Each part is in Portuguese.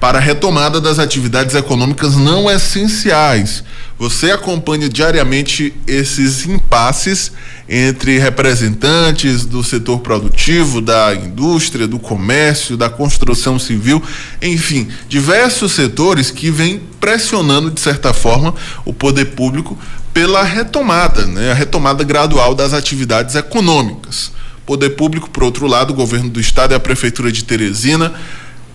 para a retomada das atividades econômicas não essenciais. Você acompanha diariamente esses impasses entre representantes do setor produtivo, da indústria, do comércio, da construção civil, enfim, diversos setores que vêm pressionando, de certa forma, o poder público pela retomada, né, a retomada gradual das atividades econômicas. Poder público, por outro lado, o governo do estado e a prefeitura de Teresina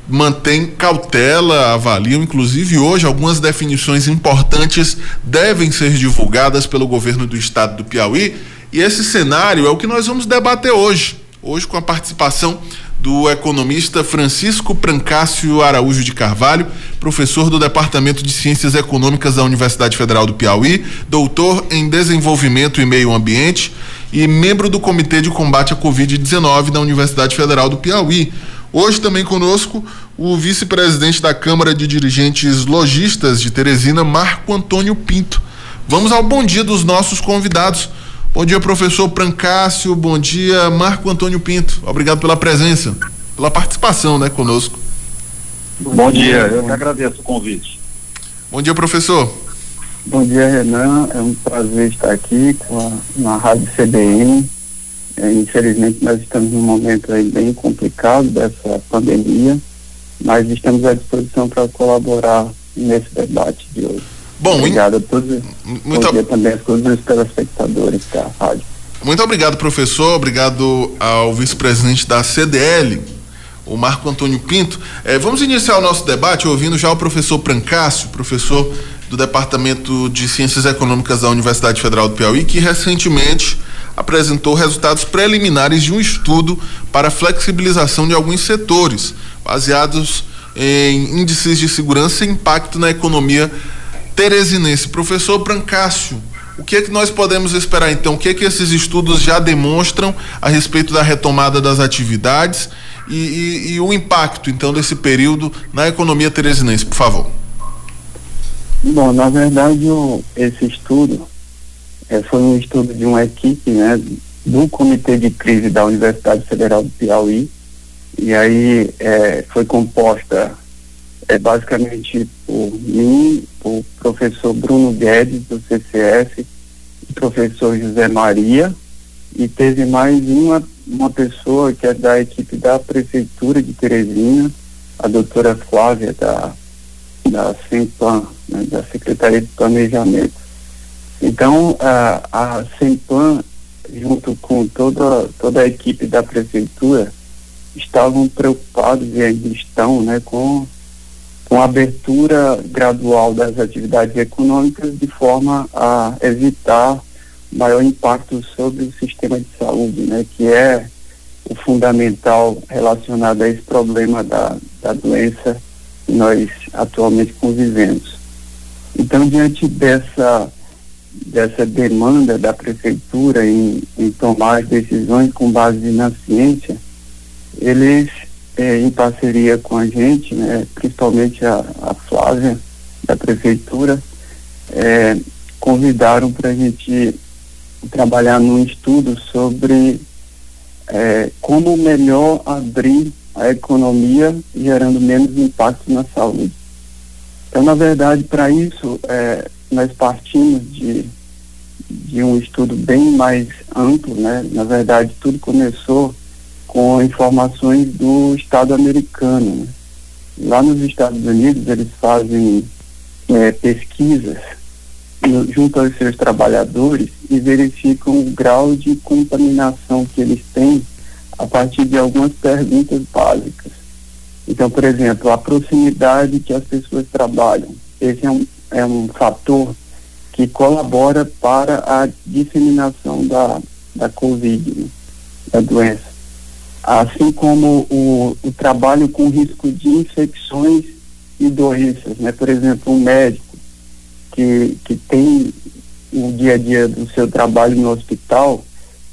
mantém cautela, avaliam, inclusive hoje algumas definições importantes devem ser divulgadas pelo governo do estado do Piauí, e esse cenário é o que nós vamos debater hoje. Hoje com a participação do economista Francisco Prancácio Araújo de Carvalho, professor do Departamento de Ciências Econômicas da Universidade Federal do Piauí, doutor em Desenvolvimento e Meio Ambiente e membro do Comitê de Combate à Covid-19 da Universidade Federal do Piauí. Hoje também conosco o vice-presidente da Câmara de Dirigentes Logistas de Teresina, Marco Antônio Pinto. Vamos ao bom dia dos nossos convidados. Bom dia, professor Prancácio. Bom dia, Marco Antônio Pinto. Obrigado pela presença, pela participação, né, conosco. Bom dia, eu que agradeço o convite. Bom dia, professor. Bom dia, Renan. É um prazer estar aqui com a, na Rádio CBN infelizmente, nós estamos num momento aí bem complicado dessa pandemia, mas estamos à disposição para colaborar nesse debate de hoje. Bom, obrigado a todos. Muito bom também a todos os telespectadores da rádio. Muito obrigado, professor. Obrigado ao vice-presidente da CDL, o Marco Antônio Pinto. É, vamos iniciar o nosso debate ouvindo já o professor Prancácio, professor do Departamento de Ciências Econômicas da Universidade Federal do Piauí, que recentemente apresentou resultados preliminares de um estudo para flexibilização de alguns setores, baseados em índices de segurança e impacto na economia teresinense. Professor Brancácio, o que é que nós podemos esperar então? O que é que esses estudos já demonstram a respeito da retomada das atividades e, e, e o impacto então desse período na economia teresinense, por favor? Bom, na verdade, o, esse estudo é, foi um estudo de uma equipe né, do Comitê de Crise da Universidade Federal do Piauí, e aí é, foi composta é, basicamente por mim, o professor Bruno Guedes, do CCS, o professor José Maria, e teve mais uma, uma pessoa que é da equipe da Prefeitura de Teresina, a doutora Flávia, da, da SEMPAN, né, da Secretaria de Planejamento. Então, a, a Semplan, junto com toda, toda a equipe da prefeitura, estavam preocupados e ainda estão né, com, com a abertura gradual das atividades econômicas de forma a evitar maior impacto sobre o sistema de saúde, né, que é o fundamental relacionado a esse problema da, da doença que nós atualmente convivemos. Então, diante dessa dessa demanda da prefeitura em, em tomar decisões com base na ciência, eles, é, em parceria com a gente, né, principalmente a, a Flávia, da prefeitura, é, convidaram para a gente trabalhar num estudo sobre é, como melhor abrir a economia gerando menos impacto na saúde. Então, na verdade, para isso, é, nós partimos de, de um estudo bem mais amplo, né? Na verdade, tudo começou com informações do Estado americano. Né? Lá nos Estados Unidos, eles fazem é, pesquisas no, junto aos seus trabalhadores e verificam o grau de contaminação que eles têm a partir de algumas perguntas básicas. Então, por exemplo, a proximidade que as pessoas trabalham. Esse é um, é um fator que colabora para a disseminação da, da Covid, né, da doença. Assim como o, o trabalho com risco de infecções e doenças, né? Por exemplo, um médico que, que tem o dia a dia do seu trabalho no hospital,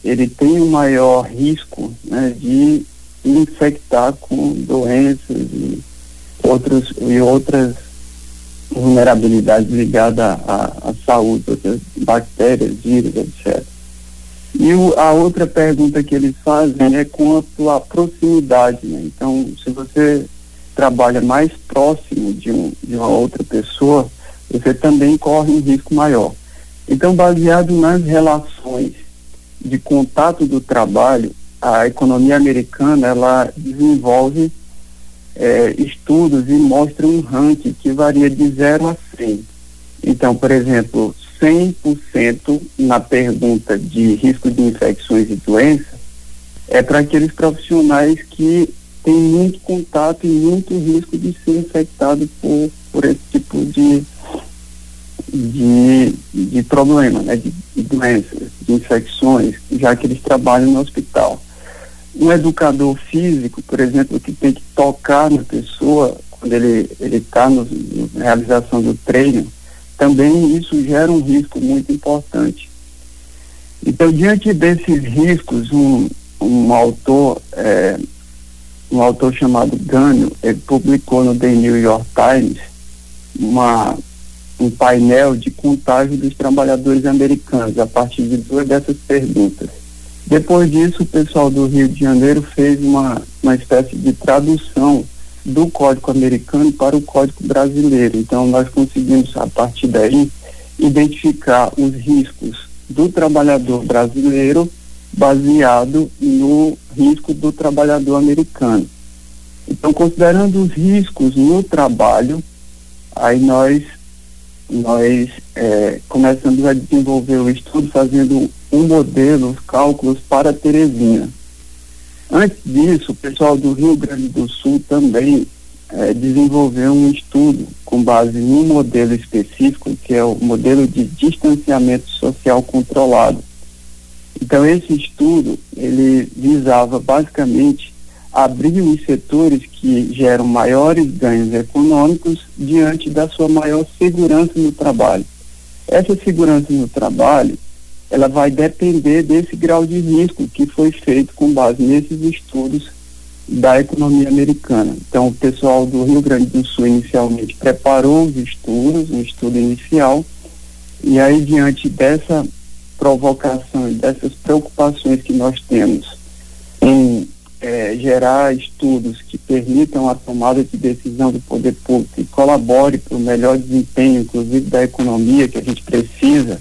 ele tem um maior risco né, de infectar com doenças e, outros, e outras vulnerabilidade ligada à, à saúde, outras bactérias, vírus, etc. E o, a outra pergunta que eles fazem é quanto à proximidade. Né? Então, se você trabalha mais próximo de, um, de uma outra pessoa, você também corre um risco maior. Então, baseado nas relações de contato do trabalho, a economia americana ela desenvolve é, estudos e mostra um ranking que varia de 0 a 100. Então, por exemplo, 100% na pergunta de risco de infecções e doenças é para aqueles profissionais que têm muito contato e muito risco de ser infectado por, por esse tipo de, de, de problema, né, de, de doenças, de infecções, já que eles trabalham no hospital. Um educador físico, por exemplo, que tem que tocar na pessoa quando ele está na realização do treino, também isso gera um risco muito importante. Então, diante desses riscos, um, um autor, é, um autor chamado Gânio, ele publicou no The New York Times uma, um painel de contágio dos trabalhadores americanos a partir de duas dessas perguntas. Depois disso, o pessoal do Rio de Janeiro fez uma, uma espécie de tradução do Código Americano para o Código Brasileiro. Então, nós conseguimos, a partir daí, identificar os riscos do trabalhador brasileiro baseado no risco do trabalhador americano. Então, considerando os riscos no trabalho, aí nós nós é, começamos a desenvolver o estudo fazendo um modelo, os cálculos para Teresina. Antes disso, o pessoal do Rio Grande do Sul também é, desenvolveu um estudo com base num modelo específico, que é o modelo de distanciamento social controlado. Então, esse estudo, ele visava basicamente abrir os setores que geram maiores ganhos econômicos diante da sua maior segurança no trabalho. Essa segurança no trabalho ela vai depender desse grau de risco que foi feito com base nesses estudos da economia americana. Então, o pessoal do Rio Grande do Sul inicialmente preparou os estudos, um estudo inicial, e aí, diante dessa provocação e dessas preocupações que nós temos em é, gerar estudos que permitam a tomada de decisão do poder público e colabore para o melhor desempenho, inclusive da economia que a gente precisa,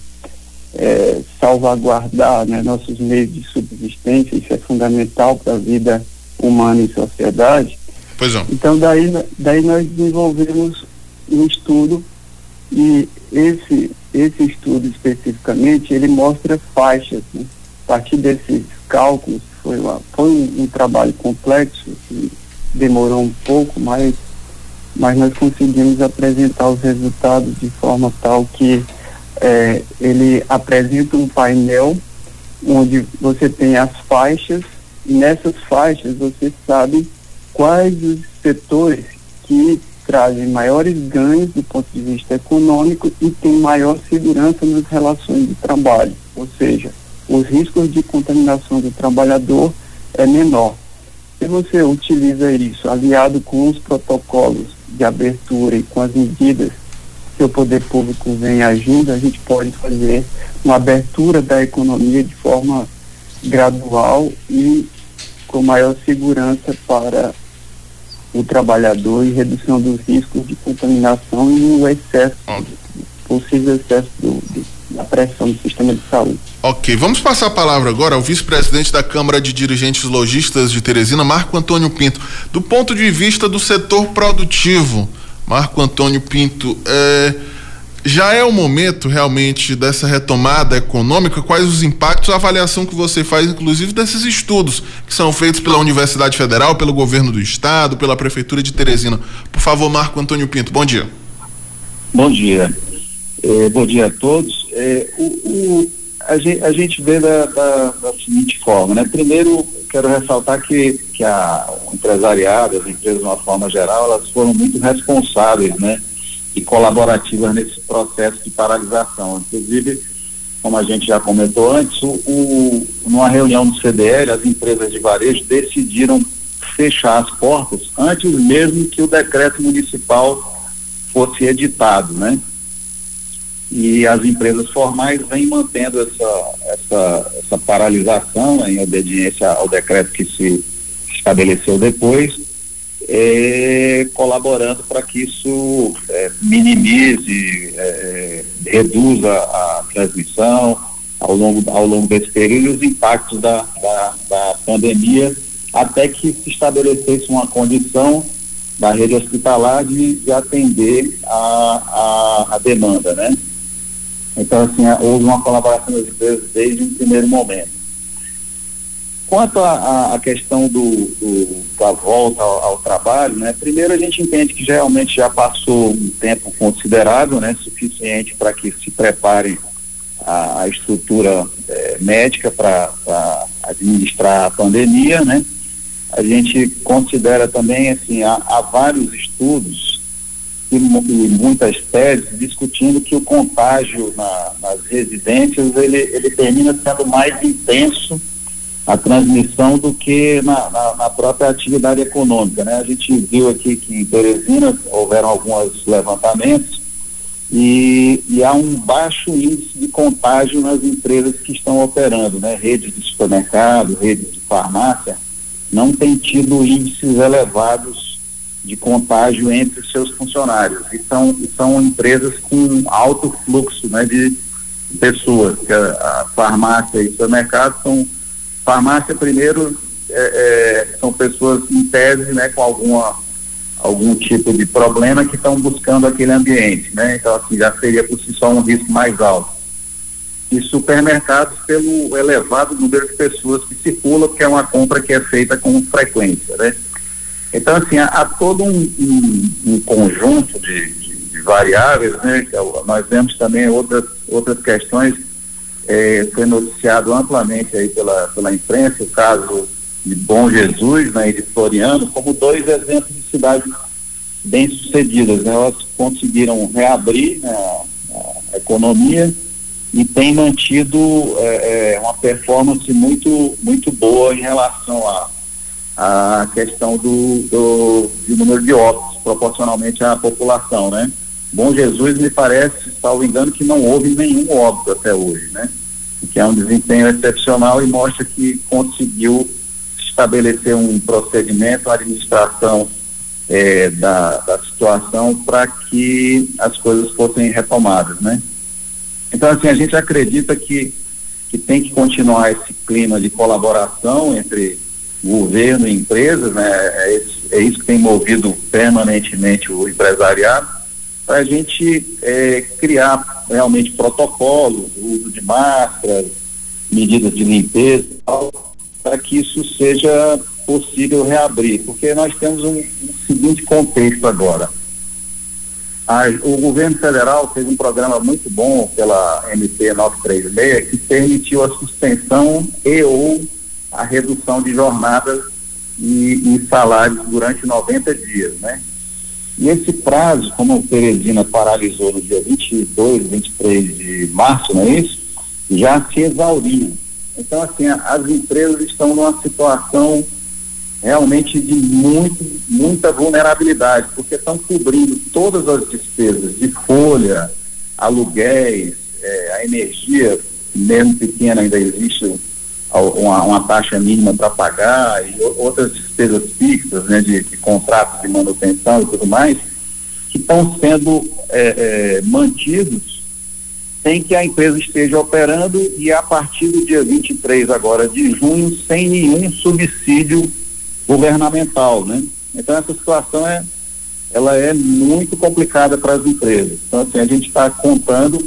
é, salvaguardar né, nossos meios de subsistência, isso é fundamental para a vida humana e sociedade. Pois não. Então daí, daí nós desenvolvemos um estudo e esse, esse estudo especificamente ele mostra faixas. Né? A partir desses cálculos, foi, uma, foi um, um trabalho complexo, que demorou um pouco, mas, mas nós conseguimos apresentar os resultados de forma tal que é, ele apresenta um painel onde você tem as faixas e nessas faixas você sabe quais os setores que trazem maiores ganhos do ponto de vista econômico e tem maior segurança nas relações de trabalho, ou seja, os riscos de contaminação do trabalhador é menor. Se você utiliza isso aliado com os protocolos de abertura e com as medidas que o poder público vem agindo, a gente pode fazer uma abertura da economia de forma gradual e com maior segurança para o trabalhador e redução dos riscos de contaminação e o excesso, possível excesso do, do, da pressão do sistema de saúde. Ok, vamos passar a palavra agora ao vice-presidente da Câmara de Dirigentes Logistas de Teresina, Marco Antônio Pinto. Do ponto de vista do setor produtivo, Marco Antônio Pinto, é, já é o momento realmente dessa retomada econômica? Quais os impactos, a avaliação que você faz, inclusive, desses estudos que são feitos pela Universidade Federal, pelo governo do Estado, pela Prefeitura de Teresina? Por favor, Marco Antônio Pinto, bom dia. Bom dia. É, bom dia a todos. É, o, o, a, gente, a, gente, vê da, da, da, seguinte forma, né? Primeiro, quero ressaltar que, que a, o empresariado, as empresas de uma forma geral, elas foram muito responsáveis, né? E colaborativas nesse processo de paralisação. Inclusive, como a gente já comentou antes, o, o, numa reunião do CDL, as empresas de varejo decidiram fechar as portas antes mesmo que o decreto municipal fosse editado, né? E as empresas formais vêm mantendo essa, essa, essa paralisação em obediência ao decreto que se estabeleceu depois, é, colaborando para que isso é, minimize, é, reduza a transmissão ao longo, ao longo desse período e os impactos da, da, da pandemia, até que se estabelecesse uma condição da rede hospitalar de, de atender a, a, a, demanda, né? Então, assim, houve uma colaboração das empresas desde o primeiro momento. Quanto à questão do, do, da volta ao, ao, trabalho, né, primeiro a gente entende que realmente já passou um tempo considerável, né, suficiente para que se prepare a, a estrutura eh, médica para administrar a pandemia, né? A gente considera também, assim, há, há vários estudos e, e, muitas teses discutindo que o contágio na, nas residências, ele, ele termina sendo mais intenso a transmissão do que na, na, na, própria atividade econômica. Né? A gente viu aqui que em Teresina houveram alguns levantamentos e, e, há um baixo índice de contágio nas empresas que estão operando, né? redes de supermercado, redes de farmácia, não tem tido índices elevados de contágio entre os seus funcionários. E são, são empresas com alto fluxo né, de pessoas, que a, a farmácia e supermercado são Farmácia, primeiro, é, é, são pessoas em tese, né, com alguma, algum tipo de problema que estão buscando aquele ambiente, né? Então, assim, já seria por si só um risco mais alto. E supermercados pelo elevado número de pessoas que circulam, porque é uma compra que é feita com frequência, né? Então, assim, há, há todo um, um, um conjunto de, de, de, variáveis, né? Nós vemos também outras, outras questões é, foi noticiado amplamente aí pela, pela imprensa o caso de Bom Jesus né, e de Floriano como dois exemplos de cidades bem sucedidas. Né? Elas conseguiram reabrir né, a, a economia e têm mantido é, é, uma performance muito, muito boa em relação à a, a, questão do, do, do número de óbitos proporcionalmente à população, né? Bom Jesus me parece, salvo engano, que não houve nenhum óbito até hoje, né? Que é um desempenho excepcional e mostra que conseguiu estabelecer um procedimento, uma administração é, da, da situação para que as coisas fossem retomadas, né? Então, assim, a gente acredita que, que tem que continuar esse clima de colaboração entre governo e empresas, né? É, é isso que tem movido permanentemente o empresariado para a gente é, criar realmente protocolos, uso de máscaras, medidas de limpeza, para que isso seja possível reabrir, porque nós temos um, um seguinte contexto agora. A, o governo federal fez um programa muito bom pela MP 936 que permitiu a suspensão e ou a redução de jornadas e, e salários durante 90 dias, né? E esse prazo, como a Teresina paralisou no dia 22, 23 de março, não é isso? Já se exauriu. Então, assim, as empresas estão numa situação realmente de muito, muita vulnerabilidade, porque estão cobrindo todas as despesas de folha, aluguéis, é, a energia, mesmo pequena, ainda existe uma, uma taxa mínima para pagar e outras despesas fixas, né, de, de contratos de manutenção e tudo mais, que estão sendo é, é, mantidos sem que a empresa esteja operando e a partir do dia 23 agora de junho sem nenhum subsídio governamental, né? Então essa situação é ela é muito complicada para as empresas. Então assim, a gente está contando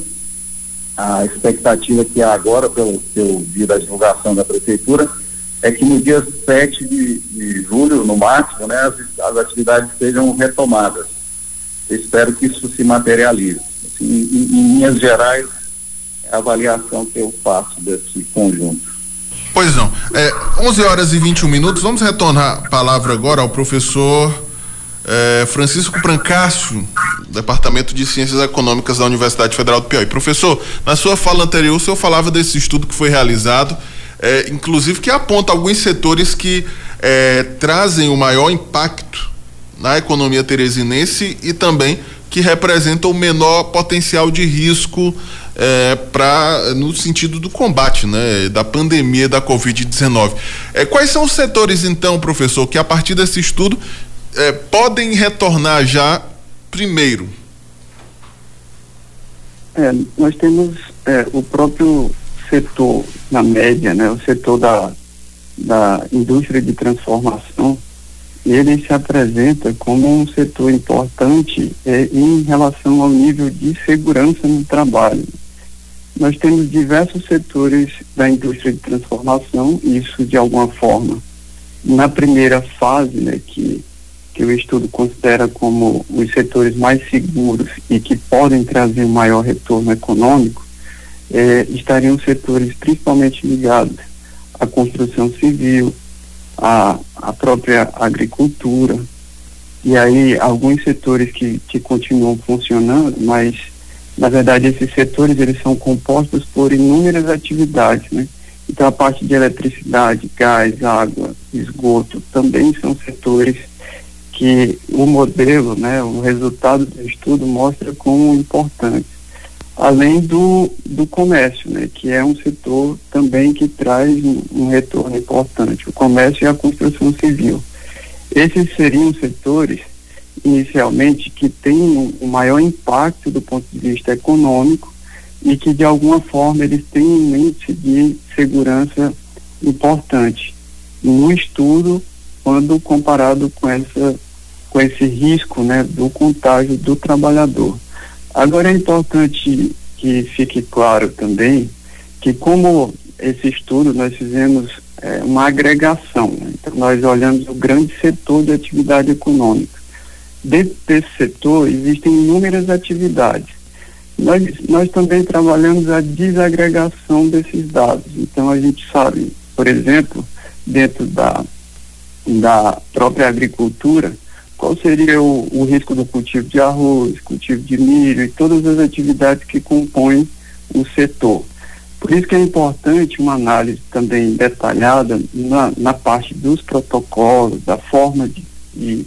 a expectativa que há agora, pelo que eu vi da divulgação da prefeitura, é que no dia 7 de, de julho, no máximo, né, as, as, atividades sejam retomadas. Eu espero que isso se materialize. Assim, em, em linhas gerais, é a avaliação que eu faço desse conjunto. Pois não. É, 11 horas e 21 minutos. Vamos retornar a palavra agora ao professor é, Francisco Brancácio, Departamento de Ciências Econômicas da Universidade Federal do Piauí. Professor, na sua fala anterior, o senhor falava desse estudo que foi realizado, é, inclusive que aponta alguns setores que é, trazem o maior impacto na economia teresinense e também que representam o menor potencial de risco é, para no sentido do combate, né, da pandemia da Covid-19. É, quais são os setores então, professor, que a partir desse estudo é, podem retornar já primeiro? É, nós temos é, o próprio setor, na média, né, o setor da, da indústria de transformação, ele se apresenta como um setor importante é, em relação ao nível de segurança no trabalho. Nós temos diversos setores da indústria de transformação, isso de alguma forma, na primeira fase, né, que, que o estudo considera como os setores mais seguros e que podem trazer maior retorno econômico, é, estariam setores principalmente ligados à construção civil, à, à própria agricultura, e aí alguns setores que, que continuam funcionando, mas na verdade esses setores eles são compostos por inúmeras atividades, né? Então a parte de eletricidade, gás, água, esgoto também são setores que o modelo, né, o resultado do estudo mostra como importantes além do, do comércio, né, que é um setor também que traz um, um retorno importante, o comércio e a construção civil. Esses seriam setores, inicialmente, que têm um, um maior impacto do ponto de vista econômico e que, de alguma forma, eles têm um índice de segurança importante no estudo quando comparado com essa com esse risco né, do contágio do trabalhador. Agora é importante que fique claro também que como esse estudo nós fizemos é, uma agregação, né? então nós olhamos o grande setor de atividade econômica. Dentro desse setor existem inúmeras atividades. Nós, nós também trabalhamos a desagregação desses dados. Então a gente sabe, por exemplo, dentro da, da própria agricultura, qual seria o, o, risco do cultivo de arroz, cultivo de milho e todas as atividades que compõem o setor. Por isso que é importante uma análise também detalhada na, na parte dos protocolos, da forma de, de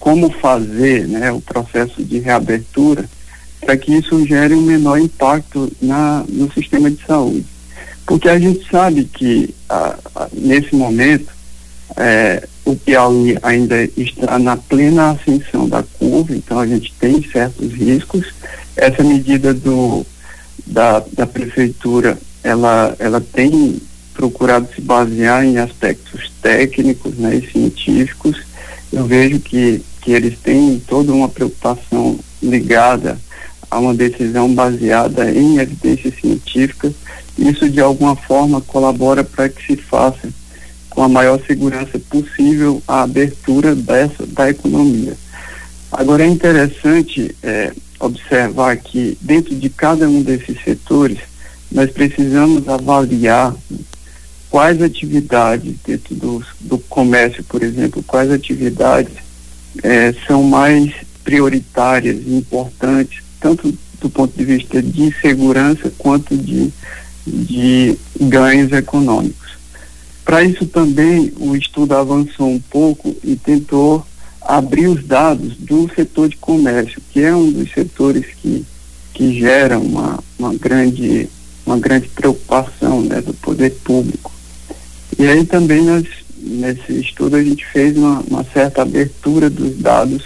como fazer né, o processo de reabertura, para que isso gere um menor impacto na, no sistema de saúde. Porque a gente sabe que a, a, nesse momento é, o Piauí ainda está na plena ascensão da curva, então a gente tem certos riscos. Essa medida do, da, da prefeitura, ela, ela tem procurado se basear em aspectos técnicos né, e científicos. Eu vejo que, que eles têm toda uma preocupação ligada a uma decisão baseada em evidências científicas. Isso, de alguma forma, colabora para que se faça com a maior segurança possível a abertura dessa da economia. Agora é interessante é, observar que dentro de cada um desses setores nós precisamos avaliar quais atividades dentro do, do comércio, por exemplo, quais atividades é, são mais prioritárias e importantes, tanto do ponto de vista de segurança quanto de, de ganhos econômicos. Para isso também o estudo avançou um pouco e tentou abrir os dados do setor de comércio, que é um dos setores que, que gera uma, uma, grande, uma grande preocupação né, do poder público. E aí também nós, nesse estudo a gente fez uma, uma certa abertura dos dados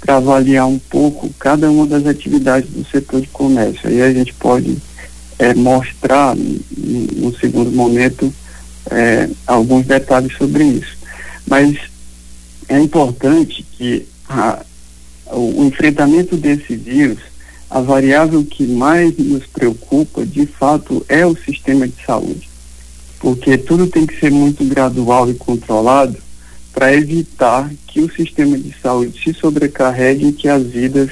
para avaliar um pouco cada uma das atividades do setor de comércio. Aí a gente pode é, mostrar, no segundo momento, é, alguns detalhes sobre isso. Mas é importante que a, o, enfrentamento desse vírus, a variável que mais nos preocupa, de fato, é o sistema de saúde. Porque tudo tem que ser muito gradual e controlado para evitar que o sistema de saúde se sobrecarregue e que as vidas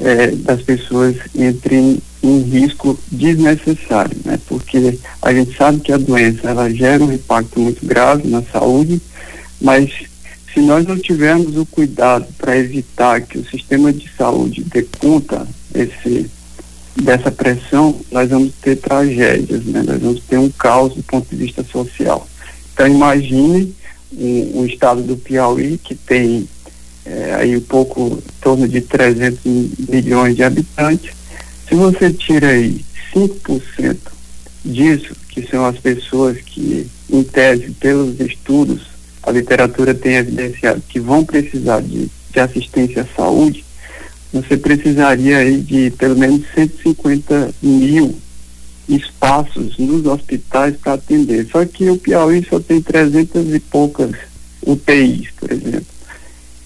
é, das pessoas entrem em risco desnecessário, né? Porque a gente sabe que a doença ela gera um impacto muito grave na saúde, mas se nós não tivermos o cuidado para evitar que o sistema de saúde dê conta esse, dessa pressão, nós vamos ter tragédias, né? Nós vamos ter um caos do ponto de vista social. Então imagine um, um estado do Piauí que tem é, aí um pouco em torno de 300 milhões de habitantes. Se você tira aí 5% disso, que são as pessoas que, em tese, pelos estudos a literatura tem evidenciado que vão precisar de, de assistência à saúde, você precisaria aí de pelo menos 150 mil espaços nos hospitais para atender. Só que o Piauí só tem 300 e poucas UTIs, por exemplo.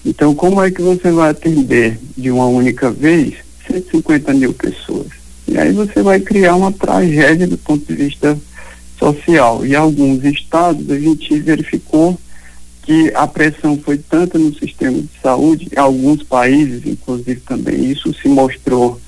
Então, como é que você vai atender de uma única vez 150 mil pessoas? E aí você vai criar uma tragédia do ponto de vista social. E alguns estados a gente verificou que a pressão foi tanta no sistema de saúde, alguns países, inclusive também, isso se mostrou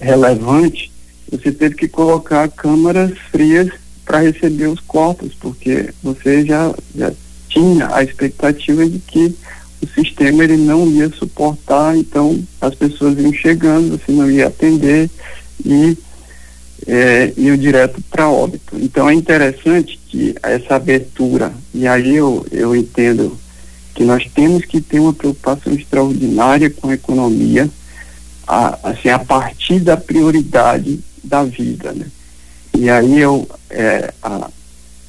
relevante, você teve que colocar câmaras frias para receber os corpos, porque você já, já tinha a expectativa de que o sistema ele não ia suportar, então as pessoas iam chegando, você não ia atender e é, iam direto para óbito. Então é interessante que essa abertura, e aí eu, eu entendo que nós temos que ter uma preocupação extraordinária com a economia, a, assim, a partir da prioridade da vida, né? E aí eu, é, a,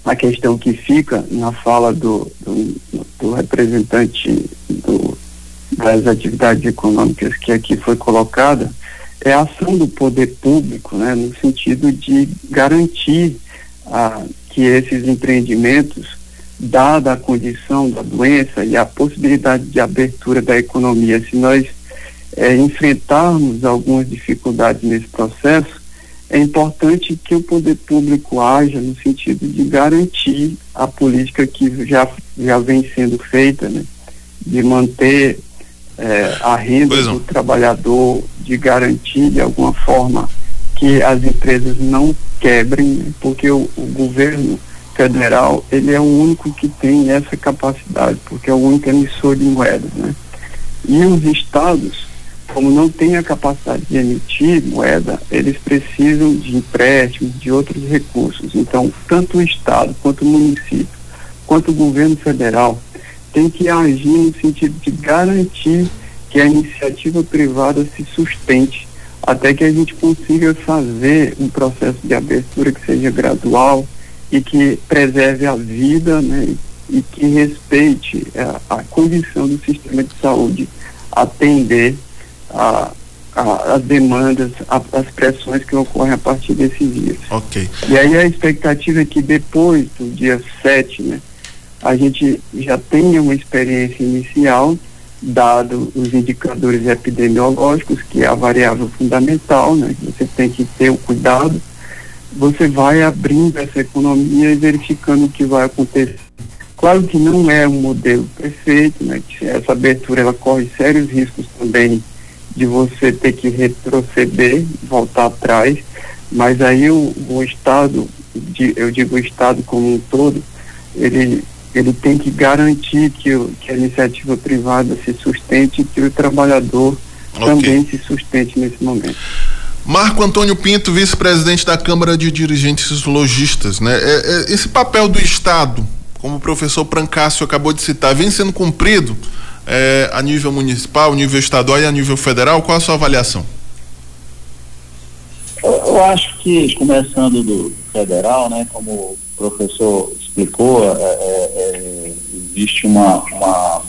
a questão que fica na fala do, do, do representante do, das atividades econômicas que aqui foi colocada é a ação do poder público, né, no sentido de garantir a, que esses empreendimentos, dada a condição da doença e a possibilidade de abertura da economia, se nós é, enfrentarmos algumas dificuldades nesse processo, é importante que o poder público haja no sentido de garantir a política que já, já vem sendo feita, né? de manter é, a renda do trabalhador, de garantir de alguma forma que as empresas não quebrem, né? porque o, o governo federal ele é o único que tem essa capacidade, porque é o único emissor de moedas, né? E os estados como não tem a capacidade de emitir moeda, eles precisam de empréstimos, de outros recursos. Então, tanto o Estado, quanto o município, quanto o governo federal tem que agir no sentido de garantir que a iniciativa privada se sustente até que a gente consiga fazer um processo de abertura que seja gradual e que preserve a vida né, e que respeite a, a condição do sistema de saúde atender a, a, as demandas, a, as pressões que ocorrem a partir desses dias. Ok. E aí a expectativa é que depois do dia 7, né, a gente já tenha uma experiência inicial, dado os indicadores epidemiológicos, que é a variável fundamental, né, você tem que ter o cuidado, você vai abrindo essa economia e verificando o que vai acontecer. Claro que não é um modelo perfeito, né, que essa abertura ela corre sérios riscos também de você ter que retroceder, voltar atrás, mas aí o, o Estado, de, eu digo o Estado como um todo, ele, ele tem que garantir que, o, que a iniciativa privada se sustente e que o trabalhador okay. também se sustente nesse momento. Marco Antônio Pinto, vice-presidente da Câmara de Dirigentes Logistas, né? É, é, esse papel do Estado, como o professor Prancácio acabou de citar, vem sendo cumprido é, a nível municipal, nível estadual e a nível federal? Qual a sua avaliação? Eu, eu acho que, começando do federal, né, como o professor explicou, é, é, é existe uma, uma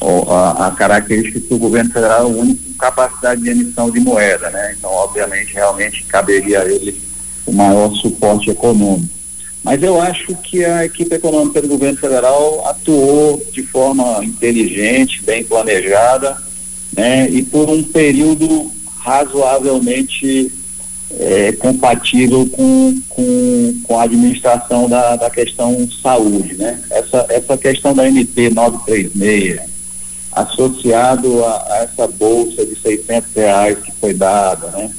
a, a, característica que o governo federal é o único com capacidade de emissão de moeda, né? Então, obviamente, realmente caberia a ele o maior suporte econômico. Mas eu acho que a equipe econômica do governo federal atuou de forma inteligente, bem planejada, né, e por um período razoavelmente é, compatível com, com, com a administração da, da questão saúde. Né? Essa, essa questão da MP 936, associado a, a essa bolsa de 600 reais que foi dada, né?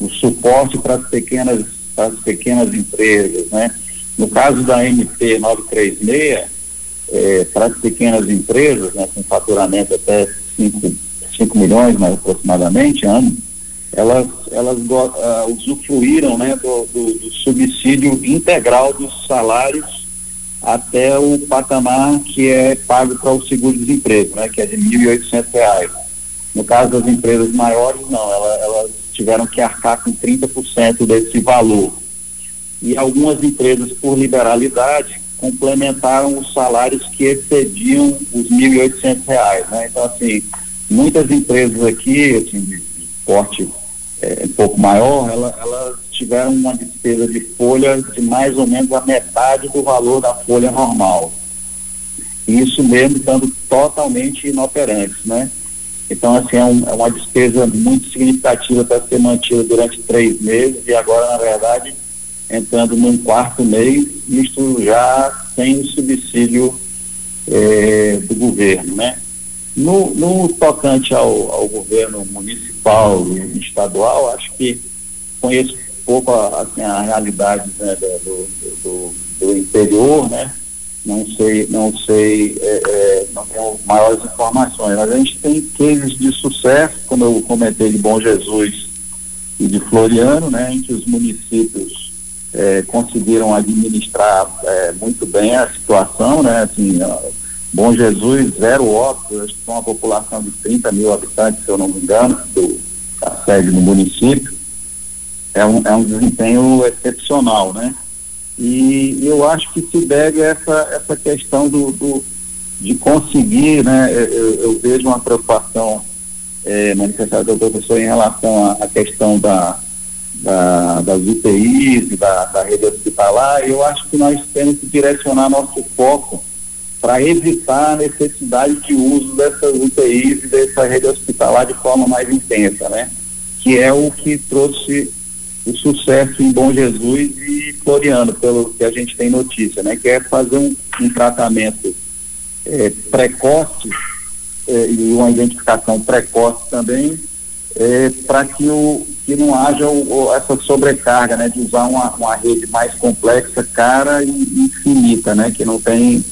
o suporte para as pequenas as pequenas empresas, né? No caso da MP 936, é, para as pequenas empresas, né, com faturamento até 5, 5 milhões mais aproximadamente ano, elas, elas uh, usufruíram né, do, do, do, subsídio integral dos salários até o patamar que é pago para o seguro-desemprego, né, que é de R$ 1.800. No caso das empresas maiores, não, elas, elas tiveram que arcar com 30% desse valor. E algumas empresas, por liberalidade, complementaram os salários que excediam os R$ 1.800, né? Então, assim, muitas empresas aqui, assim, de porte é, um pouco maior, elas ela tiveram uma despesa de folha de mais ou menos a metade do valor da folha normal. Isso mesmo estando totalmente inoperantes, né? Então, assim, é, um, é uma despesa muito significativa para ser mantida durante três meses e agora, na verdade, entrando num quarto mês, isto já sem o subsídio é, do governo, né? No, no tocante ao, ao, governo municipal e estadual, acho que conheço pouco a, assim, a realidade né, do, do, do, interior, né? Não sei, não sei, é, é, não tenho maiores informações, mas a gente tem cases de sucesso, como eu comentei de Bom Jesus e de Floriano, né? Em que os municípios é, conseguiram administrar é, muito bem a situação, né? Assim, Bom Jesus, zero óbitos, com uma população de 30 mil habitantes, se eu não me engano, do, da sede do município. É um, é um desempenho excepcional, né? E eu acho que se deve a essa, essa questão do, do de conseguir, né? Eu, eu vejo uma preocupação é, manifestada pelo professor em relação à, à questão da, da, das UTIs da, da rede hospitalar, eu acho que nós temos que direcionar nosso foco para evitar a necessidade de uso dessas UTIs e dessa rede hospitalar de forma mais intensa, né? Que é o que trouxe o sucesso em Bom Jesus e Floriano, pelo que a gente tem notícia, né? Que é fazer um, um tratamento é, precoce é, e uma identificação precoce também é, para que, o, que não haja o, o, essa sobrecarga, né? De usar uma, uma rede mais complexa, cara e infinita, né? Que não tem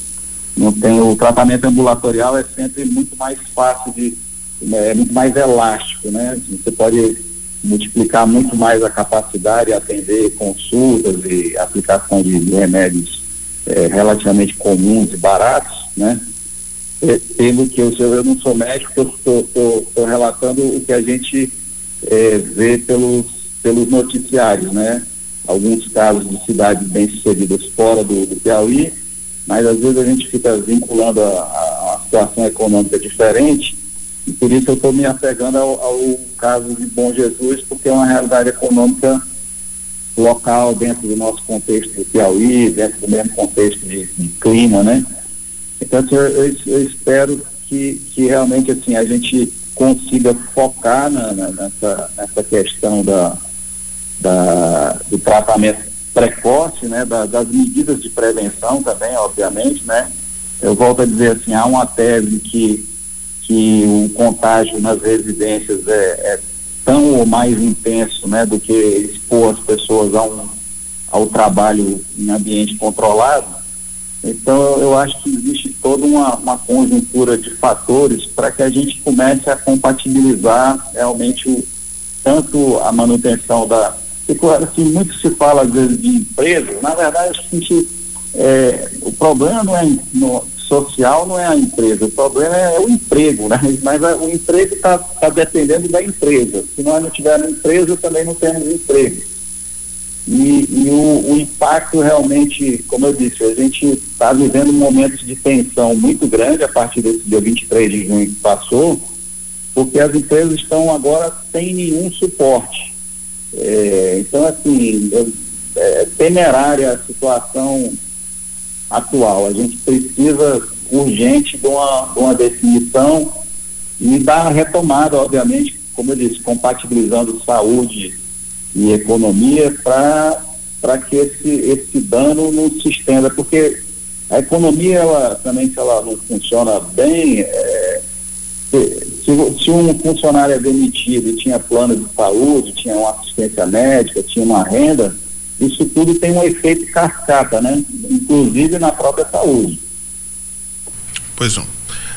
não tem o tratamento ambulatorial é sempre muito mais fácil de é muito mais elástico, né? Você pode multiplicar muito mais a capacidade de atender consultas e aplicação de remédios é, relativamente comuns e baratos, né? É, pelo que eu, eu não sou médico, estou relatando o que a gente é, vê pelos, pelos noticiários, né? Alguns casos de cidades bem-sucedidas fora do, do Piauí mas às vezes a gente fica vinculando a, a situação econômica diferente, e por isso eu estou me apegando ao, ao, caso de Bom Jesus, porque é uma realidade econômica local dentro do nosso contexto do Piauí, dentro do mesmo contexto de, de clima, né? Então eu, eu, eu, espero que, que realmente assim a gente consiga focar na, na, nessa, nessa questão da, da, do tratamento precoce, né, da, das medidas de prevenção também, obviamente, né. Eu volto a dizer assim, há uma tese que, que o contágio nas residências é, é tão ou mais intenso, né, do que expor as pessoas a um, ao trabalho em ambiente controlado. Então, eu acho que existe toda uma, uma conjuntura de fatores para que a gente comece a compatibilizar realmente o, tanto a manutenção da, porque assim, muito se fala às vezes de empresa, na verdade a gente, é, o problema não é no, social, não é a empresa, o problema é, é o emprego, né? Mas a, o emprego está tá dependendo da empresa. Se nós não tivermos empresa, também não temos emprego. E, e o, o, impacto realmente, como eu disse, a gente está vivendo momentos de tensão muito grande a partir desse dia 23 de junho que passou, porque as empresas estão agora sem nenhum suporte. É, então, assim, é, temerária a situação atual. A gente precisa urgente de uma, de uma definição e da retomada, obviamente, como eu disse, compatibilizando saúde e economia para que esse, esse dano não se estenda, porque a economia, ela também, se ela não funciona bem, é, se, se, um funcionário é demitido e tinha plano de saúde, tinha uma assistência médica, tinha uma renda, isso tudo tem um efeito cascata, né? Inclusive na própria saúde. Pois não.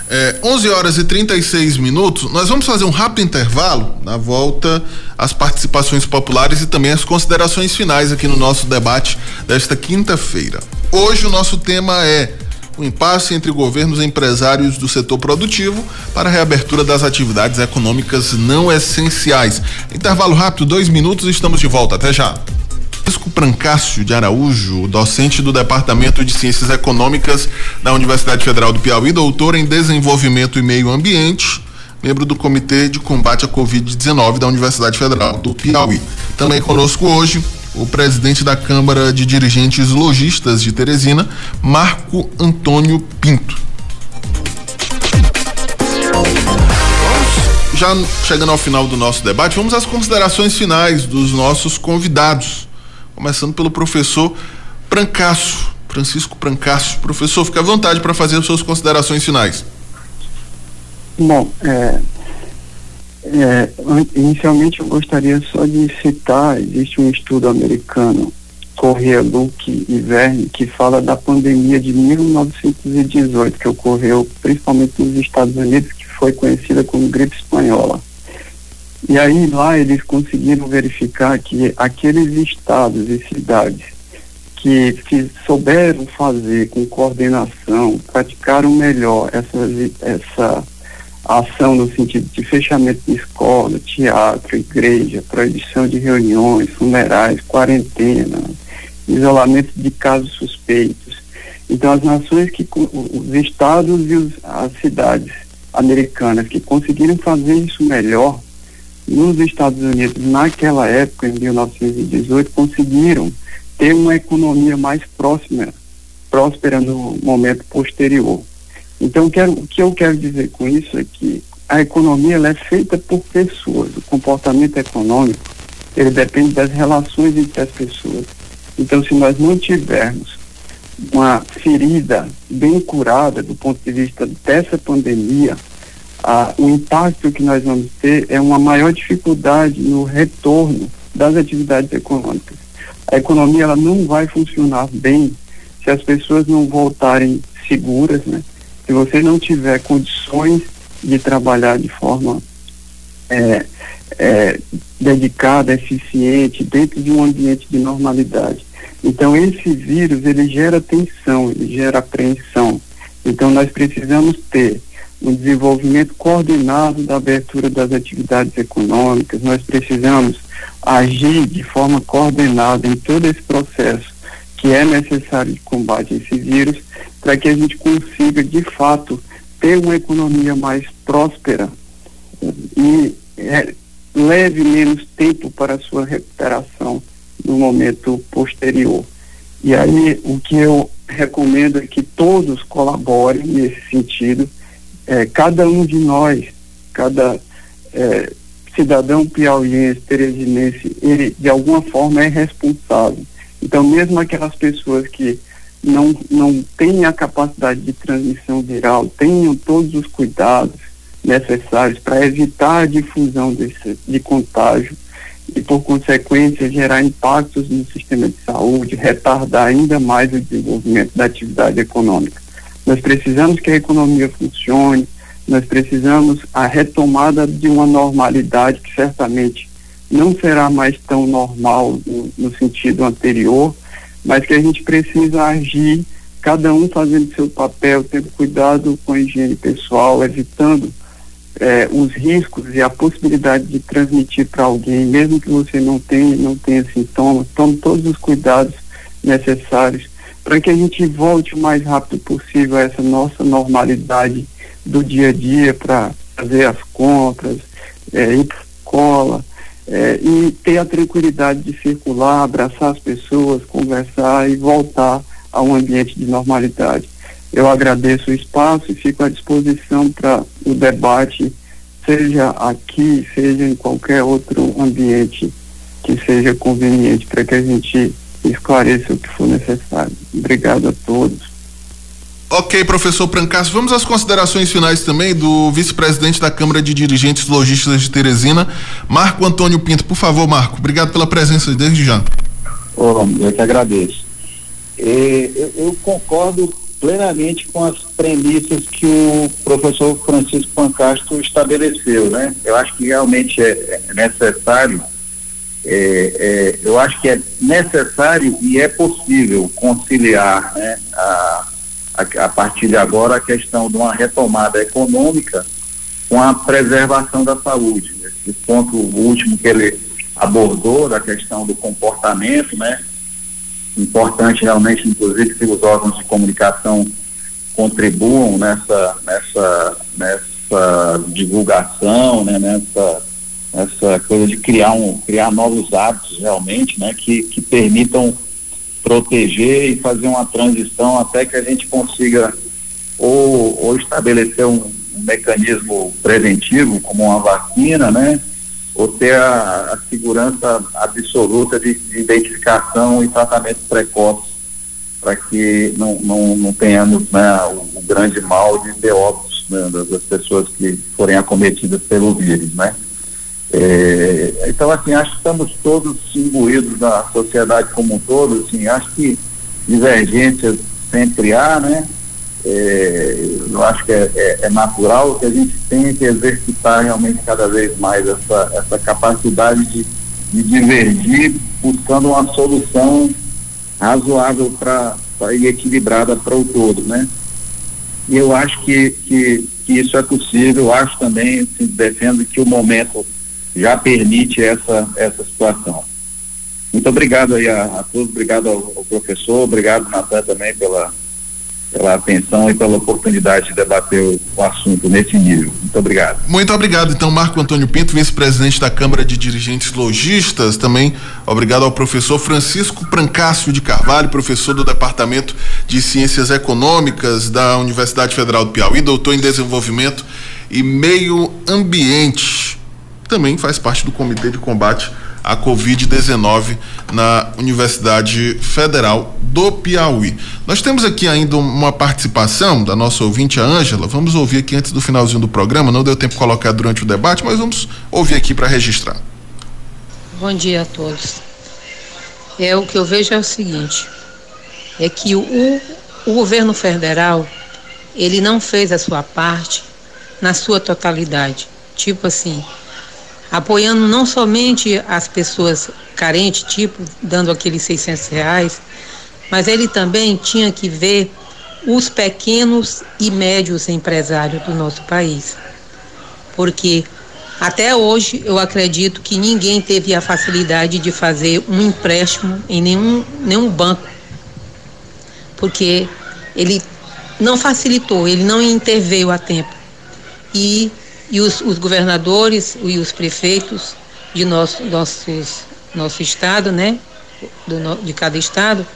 É, 11 horas e 36 minutos. Nós vamos fazer um rápido intervalo. Na volta, as participações populares e também as considerações finais aqui no nosso debate desta quinta-feira. Hoje o nosso tema é o impasse entre governos e empresários do setor produtivo para a reabertura das atividades econômicas não essenciais. Intervalo rápido, dois minutos, estamos de volta. Até já. Francisco Prancácio de Araújo, docente do Departamento de Ciências Econômicas da Universidade Federal do Piauí, doutor em Desenvolvimento e Meio Ambiente, membro do Comitê de Combate à Covid-19 da Universidade Federal do Piauí. Também conosco hoje o presidente da Câmara de Dirigentes Logistas de Teresina, Marco Antônio Pinto. já chegando ao final do nosso debate, vamos às considerações finais dos nossos convidados. Começando pelo professor Prancasso, Francisco Prancasso. Professor, fique à vontade para fazer as suas considerações finais. Bom, é, é, inicialmente eu gostaria só de citar, existe um estudo americano, Correa Luke e Verne, que fala da pandemia de 1918, que ocorreu principalmente nos Estados Unidos, que foi conhecida como gripe espanhola. E aí lá eles conseguiram verificar que aqueles estados e cidades que, souberam fazer com coordenação, praticaram melhor essa, essa ação no sentido de fechamento de escola, teatro, igreja, proibição de reuniões, funerais, quarentena, isolamento de casos suspeitos. Então as nações que os estados e os, as cidades americanas que conseguiram fazer isso melhor nos Estados Unidos naquela época, em 1918, conseguiram ter uma economia mais próxima, próspera no momento posterior. Então, quero, o que eu quero dizer com isso é que a economia é feita por pessoas. O comportamento econômico ele depende das relações entre as pessoas. Então, se nós não tivermos uma ferida bem curada do ponto de vista dessa pandemia, ah, o impacto que nós vamos ter é uma maior dificuldade no retorno das atividades econômicas. A economia ela não vai funcionar bem se as pessoas não voltarem seguras, né? Se você não tiver condições de trabalhar de forma é, é, dedicada, eficiente, dentro de um ambiente de normalidade. Então esse vírus ele gera tensão, ele gera apreensão. Então nós precisamos ter um desenvolvimento coordenado da abertura das atividades econômicas. Nós precisamos agir de forma coordenada em todo esse processo que é necessário de combate a esse vírus, para que a gente consiga, de fato, ter uma economia mais próspera e é, leve menos tempo para a sua recuperação no momento posterior. E aí, o que eu recomendo é que todos colaborem nesse sentido é, cada um de nós, cada é, cidadão piauiense, teresinense, ele de alguma forma é responsável. Então, mesmo aquelas pessoas que não, não têm a capacidade de transmissão viral, tenham todos os cuidados necessários para evitar a difusão desse, de contágio e, por consequência, gerar impactos no sistema de saúde, retardar ainda mais o desenvolvimento da atividade econômica. Nós precisamos que a economia funcione, nós precisamos a retomada de uma normalidade que certamente não será mais tão normal no, no sentido anterior, mas que a gente precisa agir, cada um fazendo seu papel, tendo cuidado com a higiene pessoal, evitando eh, os riscos e a possibilidade de transmitir para alguém, mesmo que você não tenha, não tenha sintomas, tome todos os cuidados necessários para que a gente volte o mais rápido possível a essa nossa normalidade do dia a dia para fazer as compras, é, ir para escola é, e ter a tranquilidade de circular, abraçar as pessoas, conversar e voltar a um ambiente de normalidade. Eu agradeço o espaço e fico à disposição para o debate, seja aqui, seja em qualquer outro ambiente que seja conveniente para que a gente esclareça o que for necessário. Obrigado a todos. Ok, professor Prancas, vamos às considerações finais também do vice-presidente da Câmara de Dirigentes Logistas de Teresina, Marco Antônio Pinto. Por favor, Marco, obrigado pela presença desde já. Oh, eu que agradeço. Eu, eu, concordo plenamente com as premissas que o professor Francisco Pancastro estabeleceu, né? Eu acho que realmente é, é necessário é, é, eu acho que é necessário e é possível conciliar né, a, a, a, partir de agora a questão de uma retomada econômica com a preservação da saúde. Esse ponto último que ele abordou da questão do comportamento, né? Importante realmente, inclusive, que os órgãos de comunicação contribuam nessa, nessa, nessa divulgação, né? nessa, nessa coisa de criar, um, criar novos hábitos realmente, né? Que, que permitam proteger e fazer uma transição até que a gente consiga ou, ou estabelecer um, um mecanismo preventivo, como uma vacina, né? Ou ter a, a segurança absoluta de, de, identificação e tratamento precoce para que não, não, não tenhamos né, o, o, grande mal de ter óbitos né, das pessoas que forem acometidas pelo vírus, né? É, então, assim, acho que estamos todos imbuídos na sociedade como um todo, assim, acho que divergências sempre há, né? É, eu acho que é, é, é, natural que a gente tenha que exercitar realmente cada vez mais essa, essa capacidade de, de divergir buscando uma solução razoável para e equilibrada para o todo, né? E eu acho que, que, que isso é possível, eu acho também, assim, defendo que o momento já permite essa, essa situação. Muito obrigado aí a, a todos, obrigado ao, ao, professor, obrigado Natan também pela, pela atenção e pela oportunidade de debater o, o, assunto nesse nível. Muito obrigado. Muito obrigado, então, Marco Antônio Pinto, vice-presidente da Câmara de Dirigentes Logistas, também obrigado ao professor Francisco Prancácio de Carvalho, professor do Departamento de Ciências Econômicas da Universidade Federal do Piauí, doutor em Desenvolvimento e Meio Ambiente também faz parte do Comitê de Combate à Covid-19 na Universidade Federal do Piauí. Nós temos aqui ainda uma participação da nossa ouvinte, a Ângela. Vamos ouvir aqui antes do finalzinho do programa. Não deu tempo de colocar durante o debate, mas vamos ouvir aqui para registrar. Bom dia a todos. É o que eu vejo é o seguinte: é que o, o governo federal ele não fez a sua parte na sua totalidade. Tipo assim, apoiando não somente as pessoas carentes, tipo dando aqueles 600 reais, mas ele também tinha que ver os pequenos e médios empresários do nosso país. Porque até hoje eu acredito que ninguém teve a facilidade de fazer um empréstimo em nenhum, nenhum banco. Porque ele não facilitou, ele não interveio a tempo. E e os, os governadores e os prefeitos de nosso, nossos, nosso estado, né, do, de cada estado,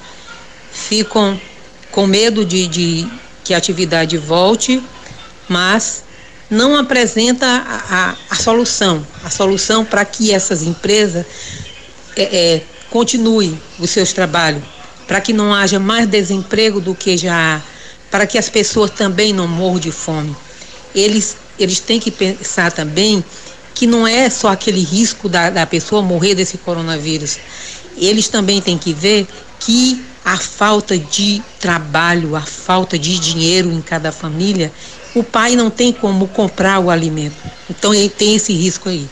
ficam com medo de, de que a atividade volte, mas não apresenta a, a, a solução, a solução para que essas empresas é, é, continuem os seus trabalhos, para que não haja mais desemprego do que já há, para que as pessoas também não morram de fome. Eles eles têm que pensar também que não é só aquele risco da, da pessoa morrer desse coronavírus. Eles também têm que ver que a falta de trabalho, a falta de dinheiro em cada família, o pai não tem como comprar o alimento. Então ele tem esse risco aí.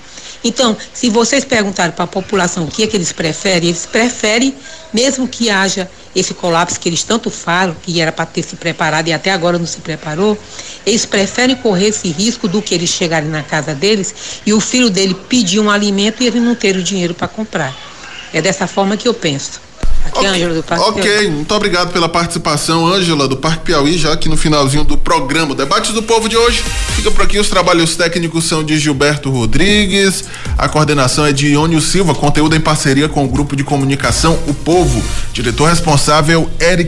Então, se vocês perguntarem para a população o que é que eles preferem, eles preferem, mesmo que haja esse colapso que eles tanto falam, que era para ter se preparado e até agora não se preparou, eles preferem correr esse risco do que eles chegarem na casa deles e o filho dele pedir um alimento e ele não ter o dinheiro para comprar. É dessa forma que eu penso. Aqui okay, é Ângela do Parque Ok, Piauí. muito obrigado pela participação, Ângela, do Parque Piauí, já aqui no finalzinho do programa. Debates do Povo de hoje fica por aqui. Os trabalhos técnicos são de Gilberto Rodrigues, a coordenação é de Iônio Silva, conteúdo em parceria com o grupo de comunicação O Povo. Diretor responsável, Eric